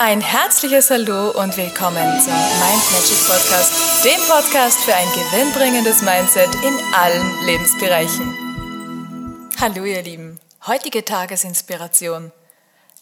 Ein herzliches Hallo und willkommen zum Mind Magic Podcast, dem Podcast für ein gewinnbringendes Mindset in allen Lebensbereichen. Hallo ihr Lieben, heutige Tagesinspiration.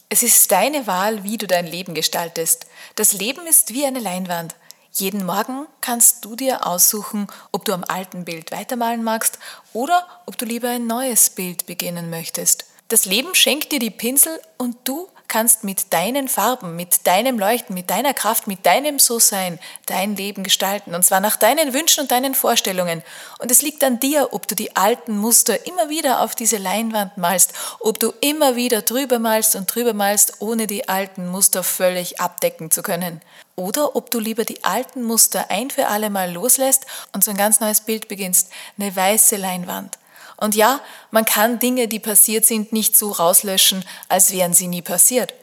Es ist deine Wahl, wie du dein Leben gestaltest. Das Leben ist wie eine Leinwand. Jeden Morgen kannst du dir aussuchen, ob du am alten Bild weitermalen magst oder ob du lieber ein neues Bild beginnen möchtest. Das Leben schenkt dir die Pinsel und du kannst mit deinen Farben, mit deinem Leuchten, mit deiner Kraft, mit deinem So-Sein dein Leben gestalten. Und zwar nach deinen Wünschen und deinen Vorstellungen. Und es liegt an dir, ob du die alten Muster immer wieder auf diese Leinwand malst, ob du immer wieder drüber malst und drüber malst, ohne die alten Muster völlig abdecken zu können. Oder ob du lieber die alten Muster ein für alle Mal loslässt und so ein ganz neues Bild beginnst, eine weiße Leinwand. Und ja, man kann Dinge, die passiert sind, nicht so rauslöschen, als wären sie nie passiert.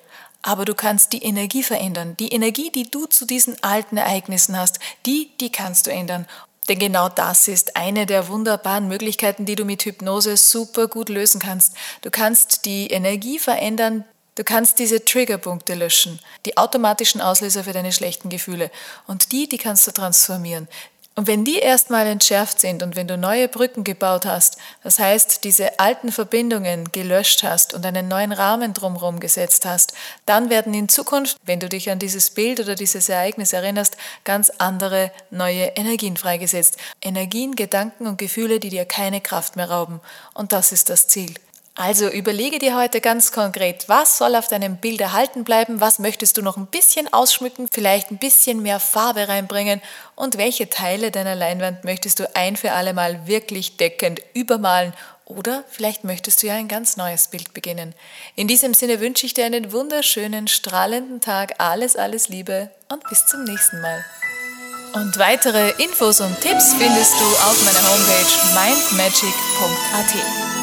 Aber du kannst die Energie verändern. Die Energie, die du zu diesen alten Ereignissen hast, die, die kannst du ändern. Denn genau das ist eine der wunderbaren Möglichkeiten, die du mit Hypnose super gut lösen kannst. Du kannst die Energie verändern, Du kannst diese Triggerpunkte löschen, die automatischen Auslöser für deine schlechten Gefühle. Und die, die kannst du transformieren. Und wenn die erstmal entschärft sind und wenn du neue Brücken gebaut hast, das heißt, diese alten Verbindungen gelöscht hast und einen neuen Rahmen drumherum gesetzt hast, dann werden in Zukunft, wenn du dich an dieses Bild oder dieses Ereignis erinnerst, ganz andere neue Energien freigesetzt. Energien, Gedanken und Gefühle, die dir keine Kraft mehr rauben. Und das ist das Ziel. Also überlege dir heute ganz konkret, was soll auf deinem Bild erhalten bleiben, was möchtest du noch ein bisschen ausschmücken, vielleicht ein bisschen mehr Farbe reinbringen und welche Teile deiner Leinwand möchtest du ein für alle Mal wirklich deckend übermalen oder vielleicht möchtest du ja ein ganz neues Bild beginnen. In diesem Sinne wünsche ich dir einen wunderschönen, strahlenden Tag, alles, alles Liebe und bis zum nächsten Mal. Und weitere Infos und Tipps findest du auf meiner Homepage mindmagic.at.